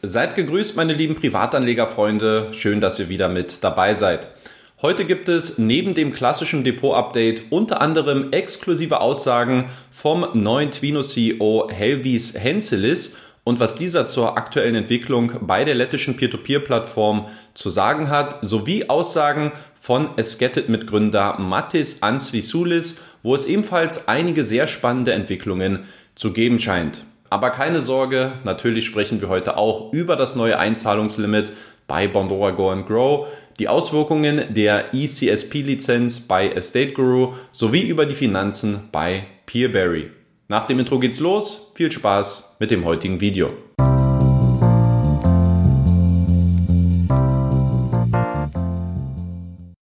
Seid gegrüßt, meine lieben Privatanlegerfreunde. Schön, dass ihr wieder mit dabei seid. Heute gibt es neben dem klassischen Depot-Update unter anderem exklusive Aussagen vom neuen Twino-CEO Helvis Henselis und was dieser zur aktuellen Entwicklung bei der lettischen Peer-to-Peer-Plattform zu sagen hat, sowie Aussagen von Esketit-Mitgründer Mattis Ansvisulis, wo es ebenfalls einige sehr spannende Entwicklungen zu geben scheint. Aber keine Sorge, natürlich sprechen wir heute auch über das neue Einzahlungslimit bei Bondora Go and Grow, die Auswirkungen der ECSP-Lizenz bei Estate Guru sowie über die Finanzen bei Peerberry. Nach dem Intro geht's los. Viel Spaß mit dem heutigen Video.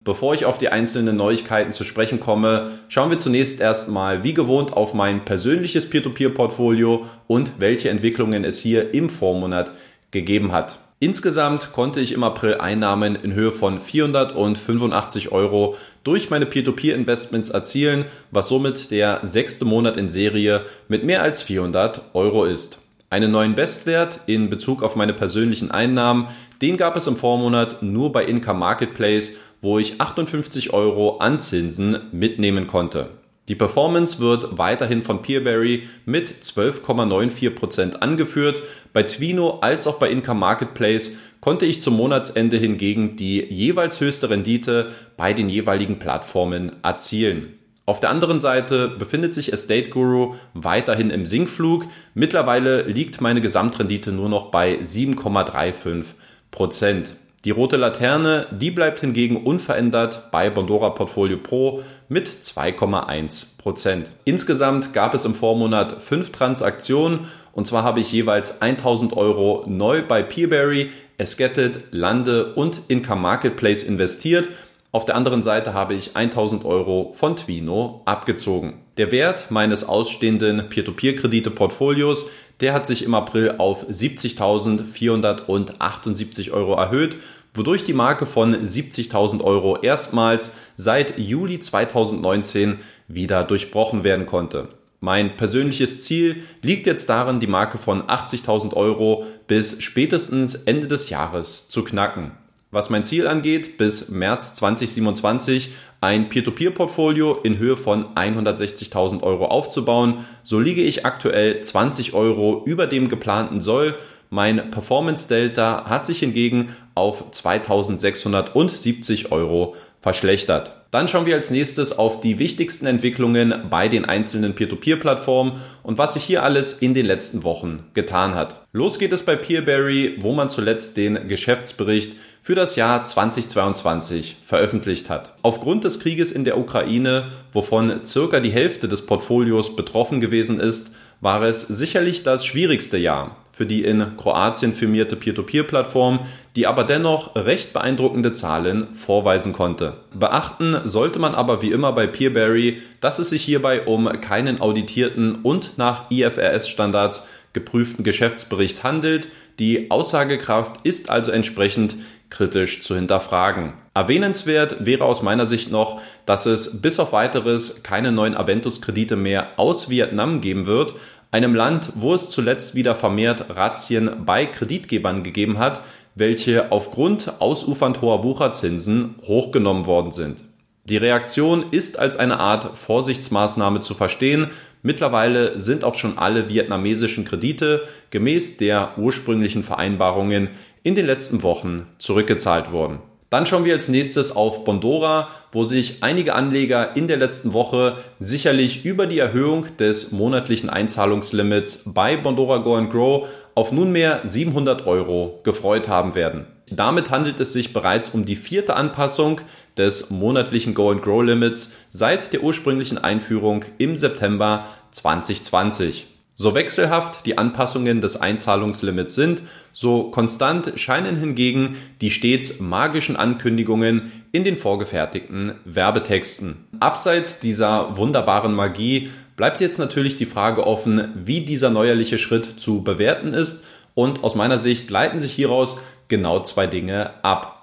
Bevor ich auf die einzelnen Neuigkeiten zu sprechen komme, schauen wir zunächst erstmal wie gewohnt auf mein persönliches Peer-to-Peer-Portfolio und welche Entwicklungen es hier im Vormonat gegeben hat. Insgesamt konnte ich im April Einnahmen in Höhe von 485 Euro durch meine Peer-to-Peer-Investments erzielen, was somit der sechste Monat in Serie mit mehr als 400 Euro ist. Einen neuen Bestwert in Bezug auf meine persönlichen Einnahmen, den gab es im Vormonat nur bei Income Marketplace, wo ich 58 Euro an Zinsen mitnehmen konnte. Die Performance wird weiterhin von Peerberry mit 12,94% angeführt. Bei Twino als auch bei Income Marketplace konnte ich zum Monatsende hingegen die jeweils höchste Rendite bei den jeweiligen Plattformen erzielen. Auf der anderen Seite befindet sich Estate Guru weiterhin im Sinkflug. Mittlerweile liegt meine Gesamtrendite nur noch bei 7,35 Prozent. Die rote Laterne, die bleibt hingegen unverändert bei Bondora Portfolio Pro mit 2,1 Prozent. Insgesamt gab es im Vormonat fünf Transaktionen und zwar habe ich jeweils 1000 Euro neu bei Peerberry, Esketit, Lande und Income Marketplace investiert auf der anderen Seite habe ich 1000 Euro von Twino abgezogen. Der Wert meines ausstehenden Peer-to-Peer-Kredite-Portfolios, der hat sich im April auf 70.478 Euro erhöht, wodurch die Marke von 70.000 Euro erstmals seit Juli 2019 wieder durchbrochen werden konnte. Mein persönliches Ziel liegt jetzt darin, die Marke von 80.000 Euro bis spätestens Ende des Jahres zu knacken was mein Ziel angeht, bis März 2027 ein Peer-to-Peer-Portfolio in Höhe von 160.000 Euro aufzubauen. So liege ich aktuell 20 Euro über dem geplanten Soll. Mein Performance Delta hat sich hingegen auf 2670 Euro verschlechtert. Dann schauen wir als nächstes auf die wichtigsten Entwicklungen bei den einzelnen Peer-to-Peer-Plattformen und was sich hier alles in den letzten Wochen getan hat. Los geht es bei Peerberry, wo man zuletzt den Geschäftsbericht für das Jahr 2022 veröffentlicht hat. Aufgrund des Krieges in der Ukraine, wovon circa die Hälfte des Portfolios betroffen gewesen ist, war es sicherlich das schwierigste Jahr für die in Kroatien firmierte Peer-to-Peer-Plattform, die aber dennoch recht beeindruckende Zahlen vorweisen konnte. Beachten sollte man aber wie immer bei Peerberry, dass es sich hierbei um keinen auditierten und nach IFRS-Standards geprüften Geschäftsbericht handelt. Die Aussagekraft ist also entsprechend kritisch zu hinterfragen. Erwähnenswert wäre aus meiner Sicht noch, dass es bis auf weiteres keine neuen Aventus-Kredite mehr aus Vietnam geben wird, einem Land, wo es zuletzt wieder vermehrt Razzien bei Kreditgebern gegeben hat, welche aufgrund ausufernd hoher Wucherzinsen hochgenommen worden sind. Die Reaktion ist als eine Art Vorsichtsmaßnahme zu verstehen. Mittlerweile sind auch schon alle vietnamesischen Kredite gemäß der ursprünglichen Vereinbarungen in den letzten Wochen zurückgezahlt worden. Dann schauen wir als nächstes auf Bondora, wo sich einige Anleger in der letzten Woche sicherlich über die Erhöhung des monatlichen Einzahlungslimits bei Bondora Go and Grow auf nunmehr 700 Euro gefreut haben werden. Damit handelt es sich bereits um die vierte Anpassung des monatlichen Go and Grow Limits seit der ursprünglichen Einführung im September 2020. So wechselhaft die Anpassungen des Einzahlungslimits sind, so konstant scheinen hingegen die stets magischen Ankündigungen in den vorgefertigten Werbetexten. Abseits dieser wunderbaren Magie bleibt jetzt natürlich die Frage offen, wie dieser neuerliche Schritt zu bewerten ist und aus meiner Sicht leiten sich hieraus genau zwei Dinge ab.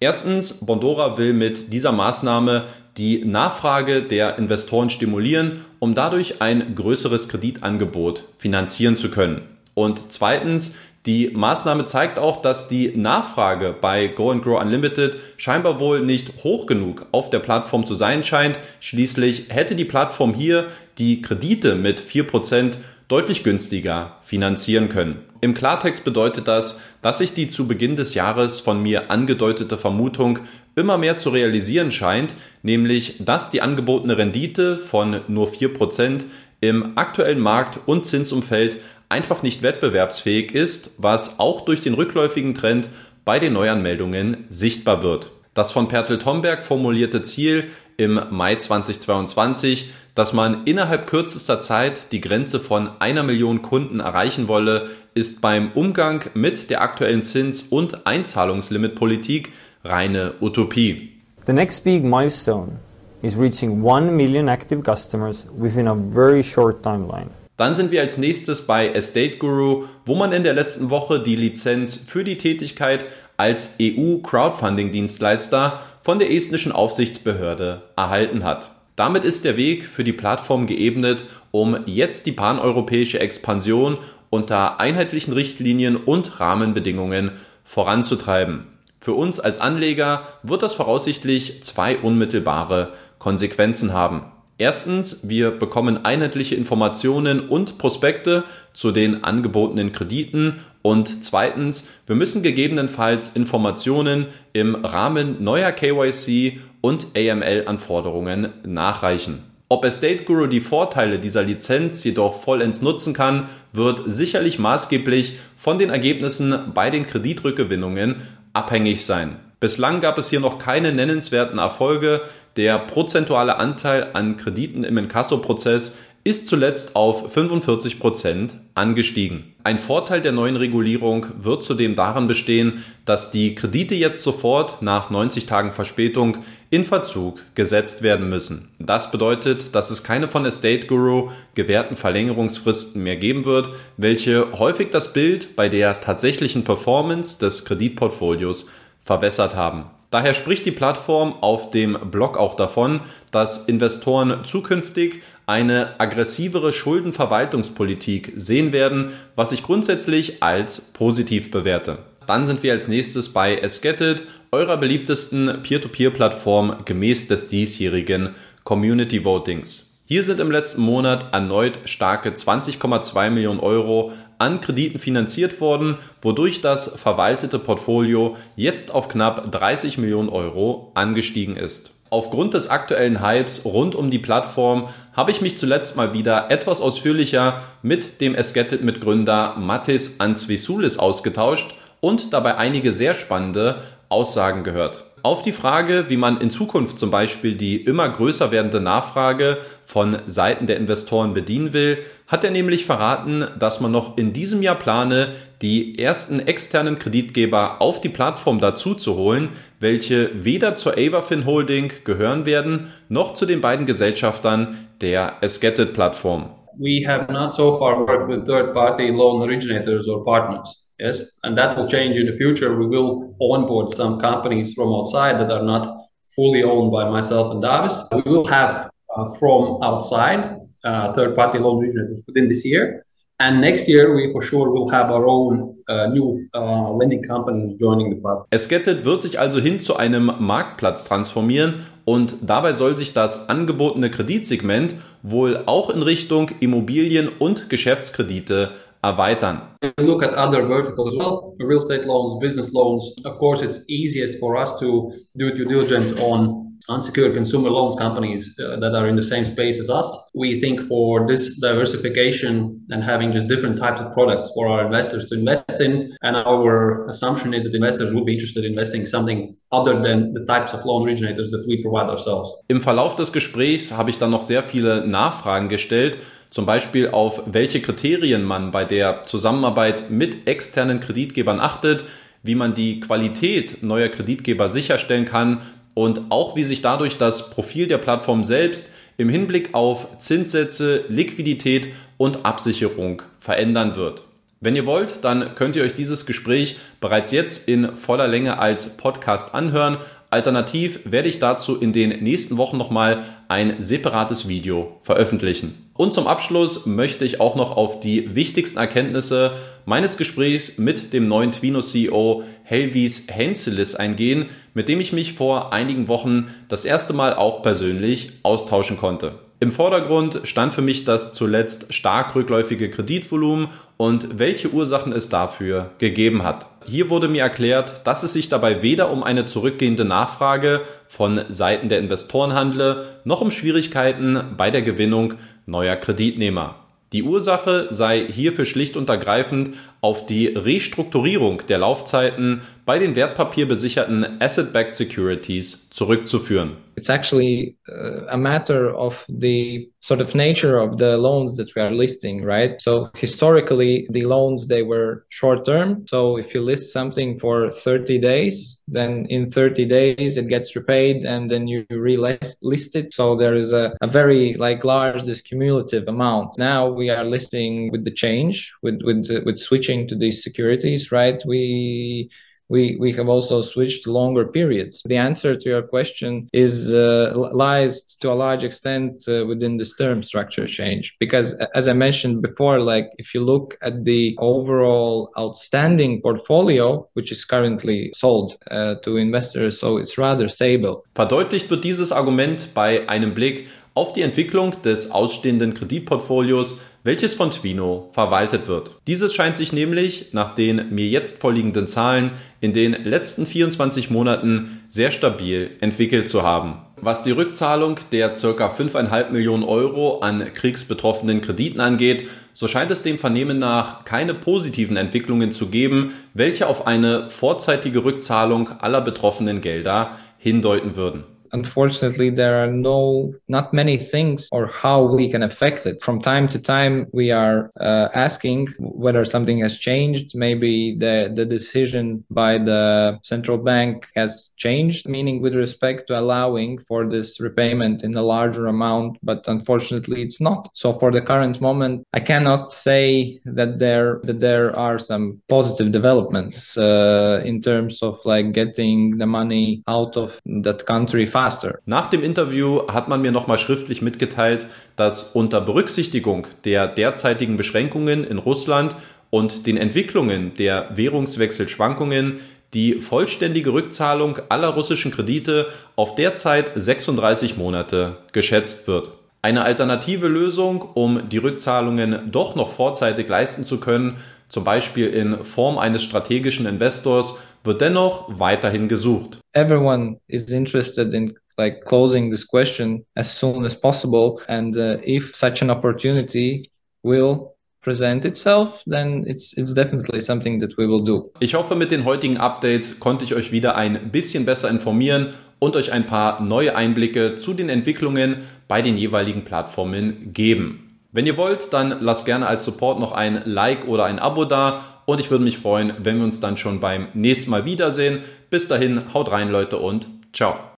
Erstens, Bondora will mit dieser Maßnahme die Nachfrage der Investoren stimulieren, um dadurch ein größeres Kreditangebot finanzieren zu können. Und zweitens, Die Maßnahme zeigt auch, dass die Nachfrage bei Go and Grow Unlimited scheinbar wohl nicht hoch genug auf der Plattform zu sein scheint. Schließlich hätte die Plattform hier die Kredite mit 4% deutlich günstiger finanzieren können. Im Klartext bedeutet das, dass sich die zu Beginn des Jahres von mir angedeutete Vermutung immer mehr zu realisieren scheint, nämlich dass die angebotene Rendite von nur 4% im aktuellen Markt- und Zinsumfeld einfach nicht wettbewerbsfähig ist, was auch durch den rückläufigen Trend bei den Neuanmeldungen sichtbar wird. Das von Pertel Tomberg formulierte Ziel im Mai 2022, dass man innerhalb kürzester Zeit die Grenze von einer Million Kunden erreichen wolle, ist beim Umgang mit der aktuellen Zins- und Einzahlungslimitpolitik reine Utopie. The next big milestone is reaching 1 million active customers within a very short timeline. Dann sind wir als nächstes bei Estate Guru, wo man in der letzten Woche die Lizenz für die Tätigkeit als EU-Crowdfunding-Dienstleister von der estnischen Aufsichtsbehörde erhalten hat. Damit ist der Weg für die Plattform geebnet, um jetzt die paneuropäische Expansion unter einheitlichen Richtlinien und Rahmenbedingungen voranzutreiben. Für uns als Anleger wird das voraussichtlich zwei unmittelbare Konsequenzen haben. Erstens, wir bekommen einheitliche Informationen und Prospekte zu den angebotenen Krediten und zweitens, wir müssen gegebenenfalls Informationen im Rahmen neuer KYC und AML-Anforderungen nachreichen. Ob Estate Guru die Vorteile dieser Lizenz jedoch vollends nutzen kann, wird sicherlich maßgeblich von den Ergebnissen bei den Kreditrückgewinnungen abhängig sein. Bislang gab es hier noch keine nennenswerten Erfolge. Der prozentuale Anteil an Krediten im Inkasso-Prozess ist zuletzt auf 45 Prozent angestiegen. Ein Vorteil der neuen Regulierung wird zudem darin bestehen, dass die Kredite jetzt sofort nach 90 Tagen Verspätung in Verzug gesetzt werden müssen. Das bedeutet, dass es keine von Estate Guru gewährten Verlängerungsfristen mehr geben wird, welche häufig das Bild bei der tatsächlichen Performance des Kreditportfolios verwässert haben. Daher spricht die Plattform auf dem Blog auch davon, dass Investoren zukünftig eine aggressivere Schuldenverwaltungspolitik sehen werden, was ich grundsätzlich als positiv bewerte. Dann sind wir als nächstes bei Esgetted, eurer beliebtesten Peer-to-Peer-Plattform gemäß des diesjährigen Community Votings. Hier sind im letzten Monat erneut starke 20,2 Millionen Euro an Krediten finanziert worden, wodurch das verwaltete Portfolio jetzt auf knapp 30 Millionen Euro angestiegen ist. Aufgrund des aktuellen Hypes rund um die Plattform habe ich mich zuletzt mal wieder etwas ausführlicher mit dem Esketit-Mitgründer Mathis Ansvisulis ausgetauscht und dabei einige sehr spannende Aussagen gehört. Auf die Frage, wie man in Zukunft zum Beispiel die immer größer werdende Nachfrage von Seiten der Investoren bedienen will, hat er nämlich verraten, dass man noch in diesem Jahr plane, die ersten externen Kreditgeber auf die Plattform dazu zu holen, welche weder zur Avafin Holding gehören werden, noch zu den beiden Gesellschaftern der Esgetted Plattform. We have not so far worked with third-party loan originators or partners. Yes, and that will change in the future. We will onboard some companies from outside that are not fully owned by myself and Davis. We will have uh, from outside uh, third-party loan originators within this year. And next year, we for sure will have our own uh, new uh, lending company joining the platform. Esgetted wird sich also hin zu einem Marktplatz transformieren und dabei soll sich das angebotene Kreditsegment wohl auch in Richtung Immobilien und Geschäftskredite erweitern. Look at other verticals as well, real estate loans, business loans. Of course, it's easiest for us to do due diligence on unsecured consumer loans companies uh, that are in the same space as us. We think for this diversification and having just different types of products for our investors to invest in, and our assumption is that investors would be interested in investing something other than the types of loan originators that we provide ourselves. Im Verlauf des Gesprächs habe ich dann noch sehr viele Nachfragen gestellt zum Beispiel auf welche Kriterien man bei der Zusammenarbeit mit externen Kreditgebern achtet, wie man die Qualität neuer Kreditgeber sicherstellen kann und auch wie sich dadurch das Profil der Plattform selbst im Hinblick auf Zinssätze, Liquidität und Absicherung verändern wird. Wenn ihr wollt, dann könnt ihr euch dieses Gespräch bereits jetzt in voller Länge als Podcast anhören. Alternativ werde ich dazu in den nächsten Wochen nochmal ein separates Video veröffentlichen. Und zum Abschluss möchte ich auch noch auf die wichtigsten Erkenntnisse meines Gesprächs mit dem neuen Twino CEO Helvis Henselis eingehen, mit dem ich mich vor einigen Wochen das erste Mal auch persönlich austauschen konnte. Im Vordergrund stand für mich das zuletzt stark rückläufige Kreditvolumen und welche Ursachen es dafür gegeben hat. Hier wurde mir erklärt, dass es sich dabei weder um eine zurückgehende Nachfrage von Seiten der Investoren handle, noch um Schwierigkeiten bei der Gewinnung neuer Kreditnehmer. Die Ursache sei hierfür schlicht und ergreifend auf die Restrukturierung der Laufzeiten bei den wertpapierbesicherten Asset-Backed Securities zurückzuführen. It's actually uh, a matter of the sort of nature of the loans that we are listing, right? So historically, the loans they were short term. So if you list something for 30 days, then in 30 days it gets repaid and then you relist it. So there is a, a very like large this cumulative amount. Now we are listing with the change with with with switching to these securities, right? We we, we have also switched longer periods. The answer to your question is uh, lies to a large extent uh, within this term structure change. Because as I mentioned before, like if you look at the overall outstanding portfolio, which is currently sold uh, to investors, so it's rather stable. Verdeutlicht wird dieses Argument bei einem Blick auf die Entwicklung des ausstehenden Kreditportfolios, welches von Twino verwaltet wird. Dieses scheint sich nämlich nach den mir jetzt vorliegenden Zahlen in den letzten 24 Monaten sehr stabil entwickelt zu haben. Was die Rückzahlung der ca. 5,5 Millionen Euro an kriegsbetroffenen Krediten angeht, so scheint es dem Vernehmen nach keine positiven Entwicklungen zu geben, welche auf eine vorzeitige Rückzahlung aller betroffenen Gelder hindeuten würden. Unfortunately there are no not many things or how we can affect it. From time to time we are uh, asking whether something has changed. Maybe the the decision by the central bank has changed meaning with respect to allowing for this repayment in a larger amount but unfortunately it's not. So for the current moment i cannot say that there that there are some positive developments uh, in terms of like getting the money out of that country faster. Nach dem Interview hat man mir nochmal schriftlich mitgeteilt, dass unter Berücksichtigung der derzeitigen Beschränkungen in Russland und den Entwicklungen der Währungswechselschwankungen die vollständige Rückzahlung aller russischen Kredite auf derzeit 36 Monate geschätzt wird. Eine alternative Lösung, um die Rückzahlungen doch noch vorzeitig leisten zu können, zum Beispiel in Form eines strategischen Investors, wird dennoch weiterhin gesucht. Everyone is interested in like closing this question as soon as possible and uh, if such an opportunity will present itself, then it's, it's definitely something that we will do. Ich hoffe, mit den heutigen Updates konnte ich euch wieder ein bisschen besser informieren und euch ein paar neue Einblicke zu den Entwicklungen bei den jeweiligen Plattformen geben. Wenn ihr wollt, dann lasst gerne als Support noch ein Like oder ein Abo da und ich würde mich freuen, wenn wir uns dann schon beim nächsten Mal wiedersehen. Bis dahin, haut rein Leute und ciao.